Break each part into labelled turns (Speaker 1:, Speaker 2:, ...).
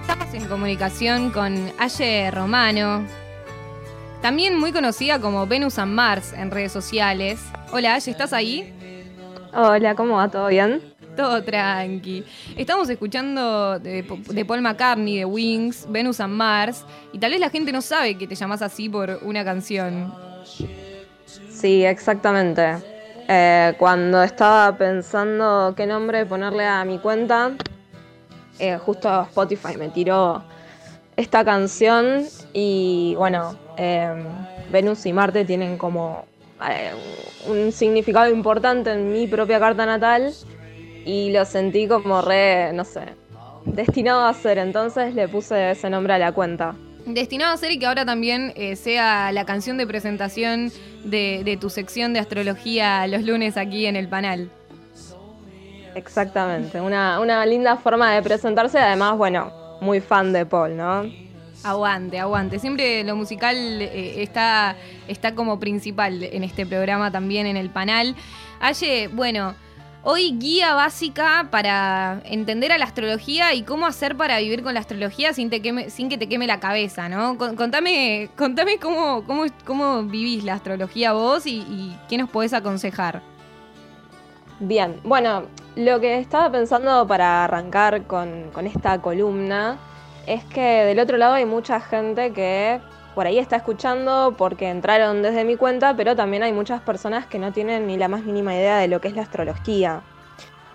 Speaker 1: estamos en comunicación con Aye Romano, también muy conocida como Venus and Mars en redes sociales. Hola Aye, ¿estás ahí?
Speaker 2: Hola, ¿cómo va? ¿Todo bien?
Speaker 1: Todo tranqui. Estamos escuchando de, de, Paul McCartney, de Wings, Venus and Mars, y tal vez la gente no sabe que te llamas así por una canción.
Speaker 2: Sí, exactamente. Eh, cuando estaba pensando qué nombre ponerle a mi cuenta, eh, justo Spotify me tiró esta canción y bueno, em, Venus y Marte tienen como eh, un significado importante en mi propia carta natal y lo sentí como re, no sé, destinado a ser, entonces le puse ese nombre a la cuenta.
Speaker 1: Destinado a ser y que ahora también eh, sea la canción de presentación de, tu sección de astrología los lunes aquí en el panel.
Speaker 2: Exactamente, una, linda forma de presentarse, además, bueno, muy fan de Paul, ¿no?
Speaker 1: Aguante, aguante. Siempre lo musical eh, está, está como principal en este programa también en el panel. Aye, bueno, Hoy guía básica para entender a la astrología y cómo hacer para vivir con la astrología sin, sin que te queme la cabeza, ¿no? Contame, contame cómo, cómo, cómo vivís la astrología vos y, qué nos podés aconsejar.
Speaker 2: Bien, bueno, lo que estaba pensando para arrancar con, esta columna es que del otro lado hay mucha gente que por ahí está escuchando porque entraron desde mi cuenta, pero también hay muchas personas que no tienen ni la más mínima idea de lo que es la astrología.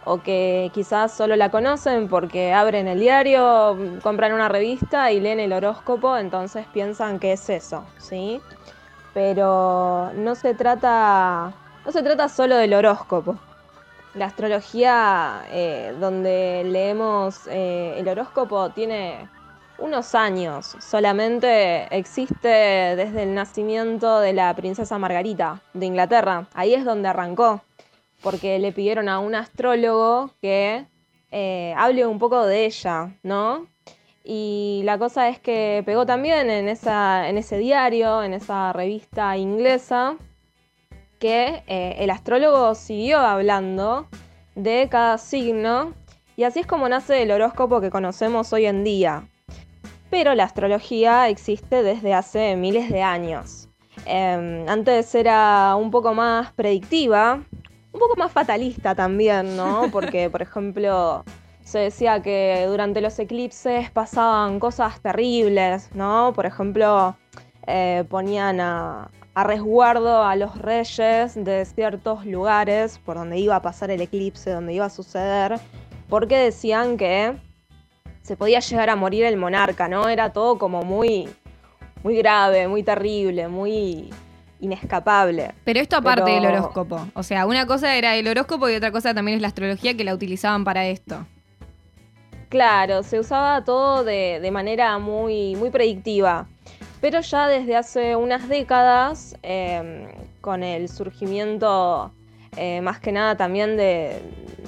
Speaker 2: O que quizás solo la conocen porque abren el diario, compran una revista y leen el horóscopo, entonces piensan que es eso, ¿sí? Pero no se trata, no se trata solo del horóscopo. La astrología, eh, donde leemos eh, el horóscopo, tiene unos años. Solamente existe desde el nacimiento de la princesa Margarita de Inglaterra. Ahí es donde arrancó, porque le pidieron a un astrólogo que eh, hable un poco de ella, ¿no? Y la cosa es que pegó también en, ese diario, en esa revista inglesa, que eh, el astrólogo siguió hablando de cada signo y así es como nace el horóscopo que conocemos hoy en día pero la astrología existe desde hace miles de años. Em, antes era un poco más predictiva, un poco más fatalista también, ¿no? Porque, por ejemplo, se decía que durante los eclipses pasaban cosas terribles, ¿no? Por ejemplo, eh, ponían a, a, resguardo a los reyes de ciertos lugares por donde iba a pasar el eclipse, donde iba a suceder, porque decían que se podía llegar a morir el monarca, ¿no? Era todo como muy, muy grave, muy terrible, muy inescapable.
Speaker 1: Pero esto aparte del horóscopo. O sea, una cosa era el horóscopo y otra cosa también es la astrología que la utilizaban para esto.
Speaker 2: Claro, se usaba todo de, manera muy, muy predictiva. Pero ya desde hace unas décadas, em, con el surgimiento eh, más que nada también de,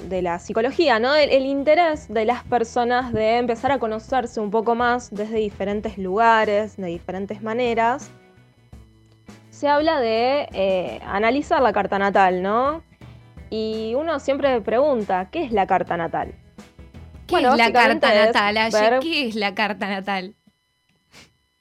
Speaker 2: la psicología, ¿no? El, interés de las personas de empezar a conocerse un poco más desde diferentes lugares, de diferentes maneras. Se habla de eh, analizar la carta natal, ¿no? Y uno siempre pregunta, ¿qué es la carta natal?
Speaker 1: ¿Qué es la carta natal, ¿Qué es la carta natal?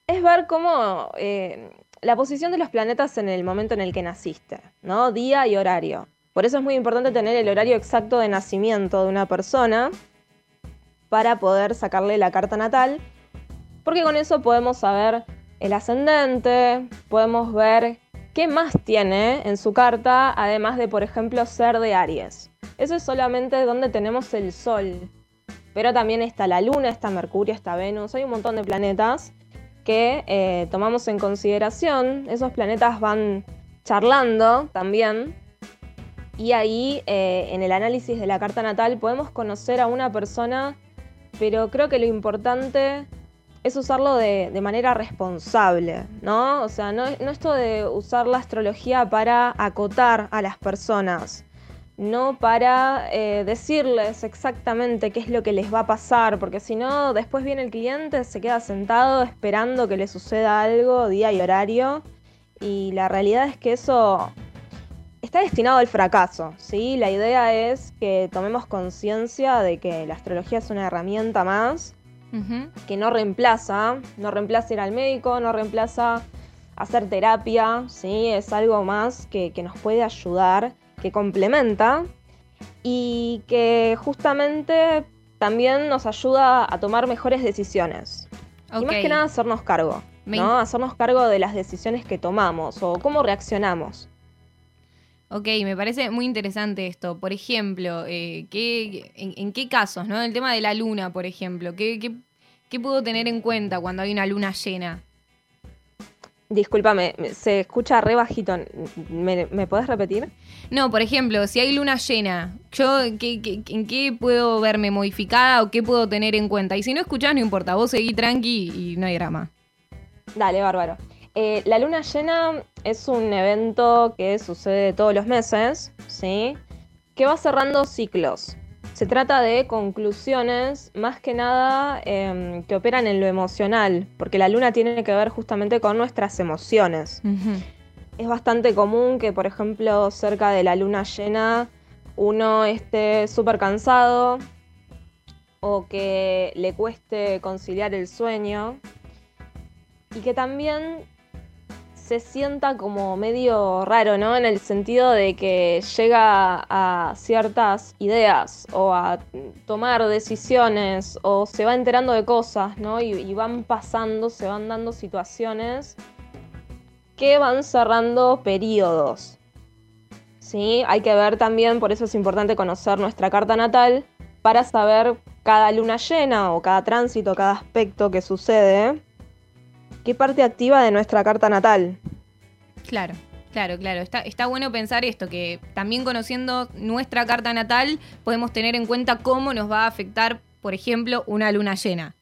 Speaker 2: Es ver cómo eh, la posición de los planetas en el momento en el que naciste, ¿no? Día y horario. Por eso es muy importante tener el horario exacto de nacimiento de una persona para poder sacarle la carta natal, porque con eso podemos saber el ascendente, podemos ver qué más tiene en su carta, además de, por ejemplo, ser de Aries. Eso es solamente donde tenemos el Sol. Pero también está la Luna, está Mercurio, está Venus, hay un montón de planetas que eh, tomamos en consideración. Esos planetas van charlando también y ahí, eh, en el análisis de la carta natal, podemos conocer a una persona, pero creo que lo importante es usarlo de, manera responsable, ¿no? O sea, no, esto de usar la astrología para acotar a las personas, no para eh, decirles exactamente qué es lo que les va a pasar, porque si no, después viene el cliente, se queda sentado esperando que le suceda algo, día y horario, y la realidad es que eso está destinado al fracaso, ¿sí? La idea es que tomemos conciencia de que la astrología es una herramienta más que no reemplaza, no reemplaza ir al médico, no reemplaza hacer terapia, ¿sí? es algo más que, nos puede ayudar, que complementa y que justamente también nos ayuda a tomar mejores decisiones. Y más que nada hacernos cargo, ¿no? Hacernos cargo de las decisiones que tomamos o cómo reaccionamos.
Speaker 1: Ok, me parece muy interesante esto. Por ejemplo, eh, en, qué casos, ¿no? El tema de la luna, por ejemplo. ¿qué, qué, puedo tener en cuenta cuando hay una luna llena?
Speaker 2: Discúlpame, se escucha re bajito. ¿Me, ¿Me podés repetir?
Speaker 1: No, por ejemplo, si hay luna llena, ¿yo en qué puedo verme modificada o qué puedo tener en cuenta? Y si no escuchás, no importa, vos seguí tranqui y no hay drama.
Speaker 2: Dale, bárbaro. Eh, la luna llena es un evento que sucede todos los meses, ¿sí? Que va cerrando ciclos. Se trata de conclusiones más que nada em, que operan en lo emocional, porque la luna tiene que ver justamente con nuestras emociones. Es bastante común que, por ejemplo, cerca de la luna llena uno esté súper cansado o que le cueste conciliar el sueño y que también se sienta como medio raro, ¿no? En el sentido de que llega a ciertas ideas o a tomar decisiones o se va enterando de cosas, ¿no? Y, van pasando, se van dando situaciones que van cerrando periodos. ¿Sí? Hay que ver también, por eso es importante conocer nuestra carta natal para saber cada luna llena o cada tránsito, cada aspecto que sucede qué parte activa de nuestra carta natal.
Speaker 1: Claro. Claro, claro, está, está bueno pensar esto, que también conociendo nuestra carta natal podemos tener en cuenta cómo nos va a afectar, por ejemplo, una luna llena.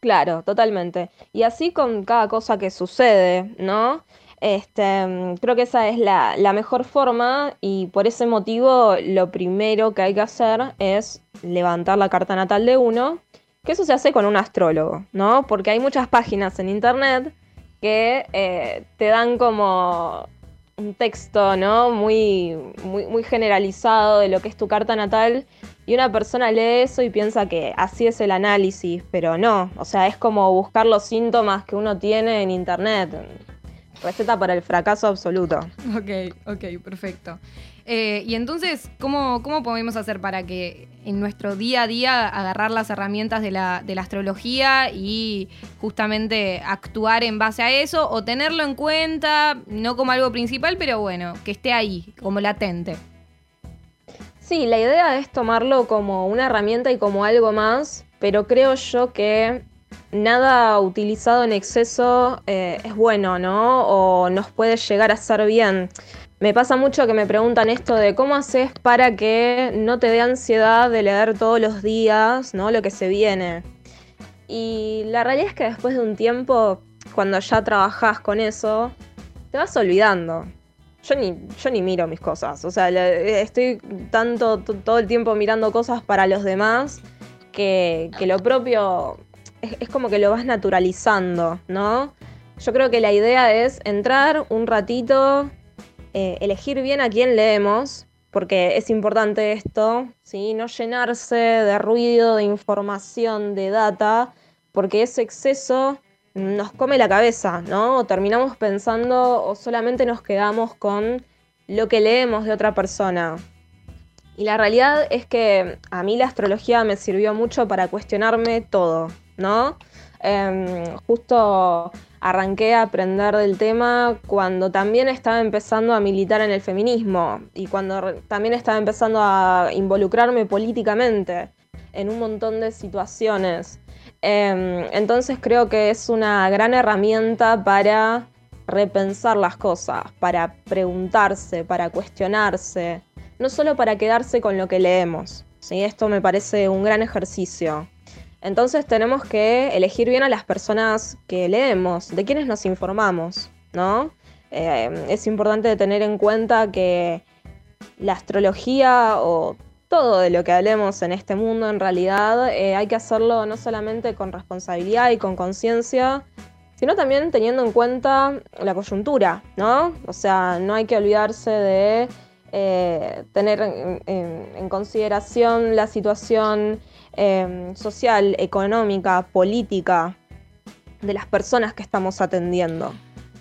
Speaker 2: Claro, totalmente. Y así con cada cosa que sucede, ¿no? Este, creo que esa es la, la, mejor forma y por ese motivo lo primero que hay que hacer es levantar la carta natal de uno que eso se hace con un astrólogo, ¿no? Porque hay muchas páginas en internet que eh, te dan como un texto, ¿no? Muy, muy, muy generalizado de lo que es tu carta natal. Y una persona lee eso y piensa que así es el análisis, pero no. O sea, es como buscar los síntomas que uno tiene en internet. Receta para el fracaso absoluto.
Speaker 1: Ok, ok, perfecto. Eh, y entonces, ¿cómo, ¿cómo podemos hacer para que en nuestro día a día agarrar las herramientas de la, de la astrología y justamente actuar en base a eso o tenerlo en cuenta, no como algo principal, pero bueno, que esté ahí, como latente?
Speaker 2: Sí, la idea es tomarlo como una herramienta y como algo más, pero creo yo que nada utilizado en exceso eh, es bueno, ¿no? O nos puede llegar a ser bien. Me pasa mucho que me preguntan esto de cómo haces para que no te dé ansiedad de leer todos los días, ¿no? Lo que se viene. Y la realidad es que después de un tiempo, cuando ya trabajas con eso, te vas olvidando. Yo ni, yo ni miro mis cosas. O sea, estoy tanto todo el tiempo mirando cosas para los demás que, que lo propio es, como que lo vas naturalizando, ¿no? Yo creo que la idea es entrar un ratito, eh, elegir bien a quién leemos, porque es importante esto, ¿sí? no llenarse de ruido, de información, de data, porque ese exceso nos come la cabeza, ¿no? O terminamos pensando o solamente nos quedamos con lo que leemos de otra persona. Y la realidad es que a mí la astrología me sirvió mucho para cuestionarme todo, ¿no? Em, justo arranqué a aprender del tema cuando también estaba empezando a militar en el feminismo y cuando también estaba empezando a involucrarme políticamente en un montón de situaciones. Em, entonces creo que es una gran herramienta para repensar las cosas, para preguntarse, para cuestionarse, no solo para quedarse con lo que leemos. ¿sí? Esto me parece un gran ejercicio. Entonces tenemos que elegir bien a las personas que leemos, de quienes nos informamos, ¿no? Eh, es importante tener en cuenta que la astrología o todo de lo que hablemos en este mundo en realidad eh, hay que hacerlo no solamente con responsabilidad y con conciencia, sino también teniendo en cuenta la coyuntura, ¿no? O sea, no hay que olvidarse de eh, tener en, consideración la situación em, social, económica, política de las personas que estamos atendiendo.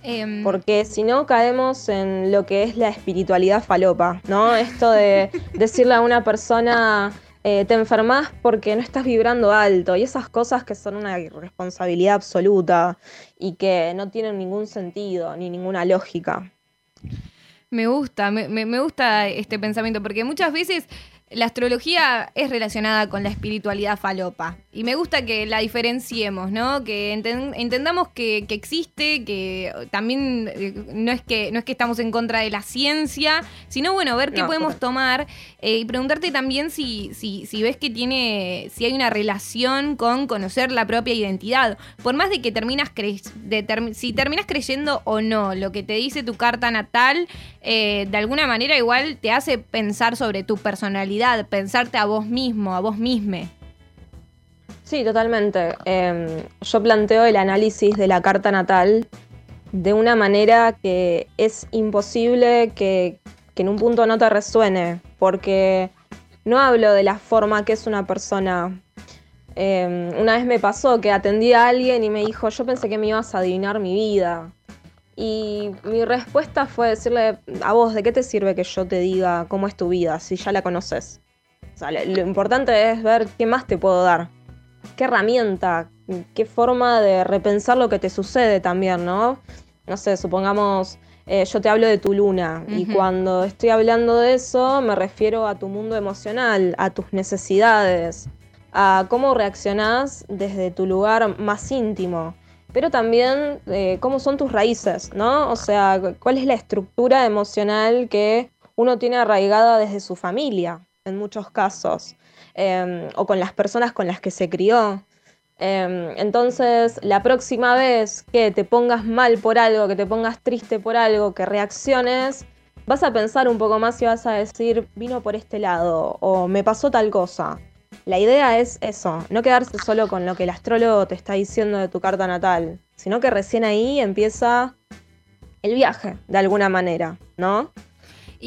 Speaker 2: Em, Porque si no caemos en lo que es la espiritualidad falopa, ¿no? Esto de decirle a una persona, eh, te enfermas porque no estás vibrando alto, y esas cosas que son una irresponsabilidad absoluta y que no tienen ningún sentido ni ninguna lógica.
Speaker 1: Me gusta, me gusta este pensamiento, porque muchas veces la astrología es relacionada con la espiritualidad falopa. Y me gusta que la diferenciemos, ¿no? Que entendamos que, existe, que también eh, no es que, no es que estamos en contra de la ciencia, sino bueno, ver qué podemos tomar eh, y preguntarte también si, si, si ves que tiene, si hay una relación con conocer la propia identidad. Por más de que terminas de si terminas creyendo o no lo que te dice tu carta natal, eh, de alguna manera igual te hace pensar sobre tu personalidad, pensarte a vos mismo, a vos misma.
Speaker 2: Sí, totalmente. Em, yo planteo el análisis de la carta natal de una manera que es imposible que, en un punto no te resuene, porque no hablo de la forma que es una persona. Em, una vez me pasó que atendí a alguien y me dijo, yo pensé que me ibas a adivinar mi vida. Y mi respuesta fue decirle, a vos, ¿de qué te sirve que yo te diga cómo es tu vida si ya la conoces? O sea, lo importante es ver qué más te puedo dar qué herramienta, qué forma de repensar lo que te sucede también, ¿no? No sé, supongamos, eh, yo te hablo de tu luna y cuando estoy hablando de eso me refiero a tu mundo emocional, a tus necesidades, a cómo reaccionás desde tu lugar más íntimo, pero también eh, cómo son tus raíces, ¿no? O sea, cuál es la estructura emocional que uno tiene arraigada desde su familia, en muchos casos. Em, o con las personas con las que se crió. Em, entonces, la próxima vez que te pongas mal por algo, que te pongas triste por algo, que reacciones, vas a pensar un poco más y vas a decir, vino por este lado o me pasó tal cosa. La idea es eso, no quedarse solo con lo que el astrólogo te está diciendo de tu carta natal, sino que recién ahí empieza el viaje, de alguna manera, ¿no?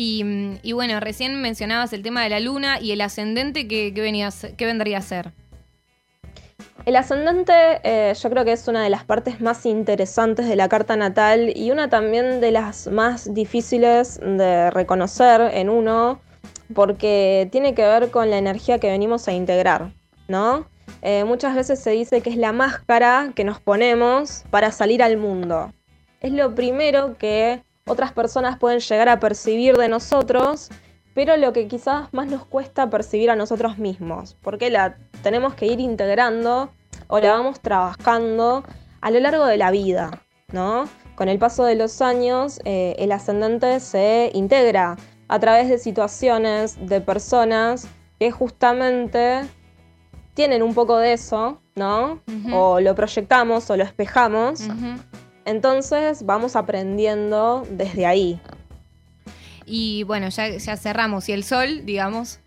Speaker 1: Y, bueno, recién mencionabas el tema de la luna y el ascendente, ¿qué, vendría a ser?
Speaker 2: El ascendente eh, yo creo que es una de las partes más interesantes de la carta natal y una también de las más difíciles de reconocer en uno porque tiene que ver con la energía que venimos a integrar, ¿no? Eh, muchas veces se dice que es la máscara que nos ponemos para salir al mundo. Es lo primero que otras personas pueden llegar a percibir de nosotros, pero lo que quizás más nos cuesta percibir a nosotros mismos, porque la tenemos que ir integrando o la vamos trabajando a lo largo de la vida, ¿no? Con el paso de los años, eh, el ascendente se integra a través de situaciones, de personas que justamente tienen un poco de eso, ¿no? O lo proyectamos o lo espejamos. Entonces vamos aprendiendo desde ahí.
Speaker 1: Y bueno, ya, ya cerramos. ¿Y el sol, digamos?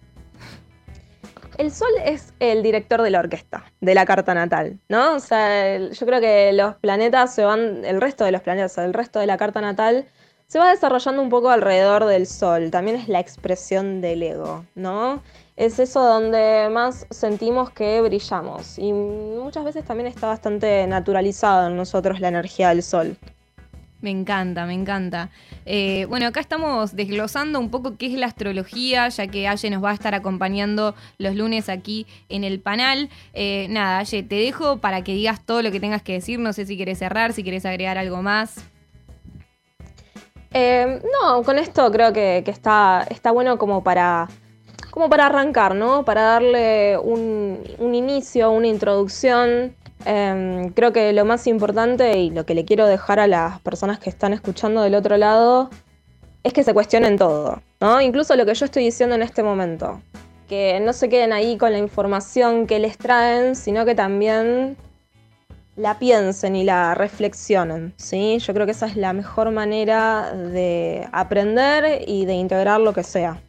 Speaker 2: El sol es el director de la orquesta, de la carta natal, ¿no? O sea, yo creo que los planetas se van, el resto de los planetas, el resto de la carta natal, se va desarrollando un poco alrededor del sol. También es la expresión del ego, ¿no? es eso donde más sentimos que brillamos. Y muchas veces también está bastante naturalizado en nosotros la energía del sol.
Speaker 1: Me encanta, me encanta. Eh, bueno, acá estamos desglosando un poco qué es la astrología, ya que Aye nos va a estar acompañando los lunes aquí en el panel. Eh, nada, Aye, te dejo para que digas todo lo que tengas que decir. No sé si quieres cerrar, si quieres agregar algo más.
Speaker 2: Eh, no, con esto creo que, está, está bueno como para como para arrancar, ¿no? Para darle un, inicio, una introducción. Em, creo que lo más importante y lo que le quiero dejar a las personas que están escuchando del otro lado es que se cuestionen todo, ¿no? Incluso lo que yo estoy diciendo en este momento. Que no se queden ahí con la información que les traen, sino que también la piensen y la reflexionen, ¿sí? Yo creo que esa es la mejor manera de aprender y de integrar lo que sea.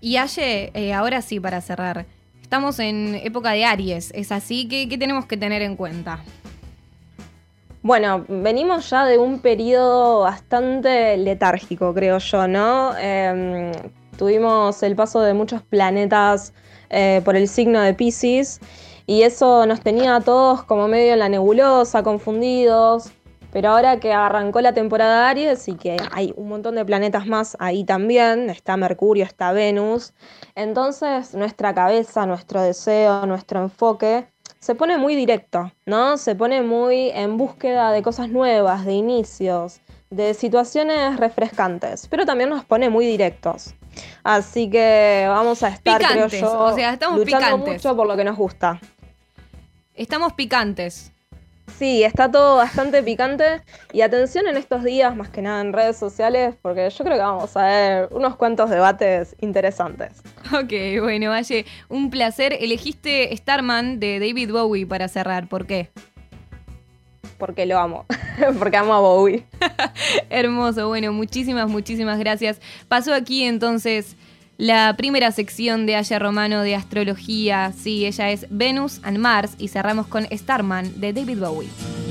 Speaker 1: Y Aye, eh, ahora sí, para cerrar. Estamos en época de Aries, ¿es así? ¿Qué, tenemos que tener en cuenta?
Speaker 2: Bueno, venimos ya de un periodo bastante letárgico, creo yo, ¿no? Em, tuvimos el paso de muchos planetas eh, por el signo de Pisces. Y eso nos tenía a todos como medio en la nebulosa, confundidos. Pero ahora que arrancó la temporada de Aries y que hay un montón de planetas más ahí también, está Mercurio, está Venus, entonces nuestra cabeza, nuestro deseo, nuestro enfoque se pone muy directo, ¿no? Se pone muy en búsqueda de cosas nuevas, de inicios, de situaciones refrescantes, pero también nos pone muy directos. Así que vamos a estar, creo yo,
Speaker 1: o sea, estamos
Speaker 2: luchando mucho por lo que nos gusta.
Speaker 1: Estamos picantes.
Speaker 2: Sí, está todo bastante picante y atención en estos días, más que nada en redes sociales, porque yo creo que vamos a ver unos cuantos debates interesantes.
Speaker 1: Ok, bueno, Valle, un placer. Elegiste Starman de David Bowie para cerrar, ¿por qué?
Speaker 2: Porque lo amo, porque amo a Bowie.
Speaker 1: Hermoso, bueno, muchísimas, muchísimas gracias. Pasó aquí entonces la primera sección de Aya Romano de astrología. Sí, ella es Venus and Mars y cerramos con Starman de David Bowie.